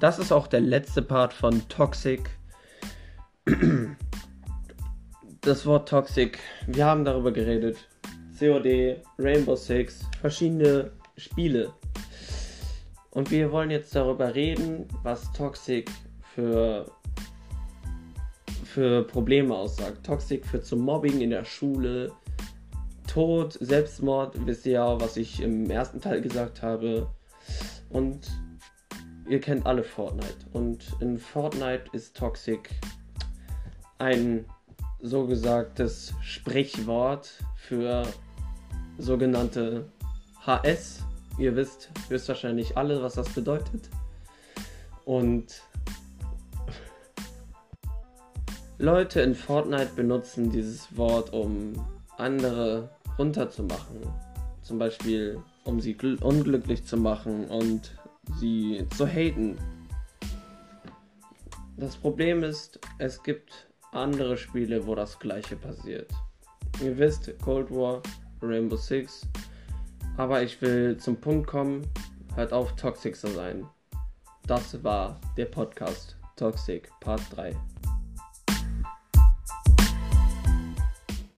das ist auch der letzte Part von Toxic. Das Wort Toxic, wir haben darüber geredet. COD, Rainbow Six, verschiedene Spiele. Und wir wollen jetzt darüber reden, was Toxic für, für Probleme aussagt. Toxic führt zum Mobbing in der Schule, Tod, Selbstmord, wisst ihr ja, was ich im ersten Teil gesagt habe. Und ihr kennt alle Fortnite. Und in Fortnite ist Toxic ein so gesagtes Sprichwort für sogenannte HS. Ihr wisst höchstwahrscheinlich alle, was das bedeutet. Und Leute in Fortnite benutzen dieses Wort, um andere runterzumachen. Zum Beispiel, um sie unglücklich zu machen und sie zu haten. Das Problem ist, es gibt andere Spiele, wo das gleiche passiert. Ihr wisst, Cold War, Rainbow Six. Aber ich will zum Punkt kommen. Hört auf, toxisch zu sein. Das war der Podcast Toxic Part 3.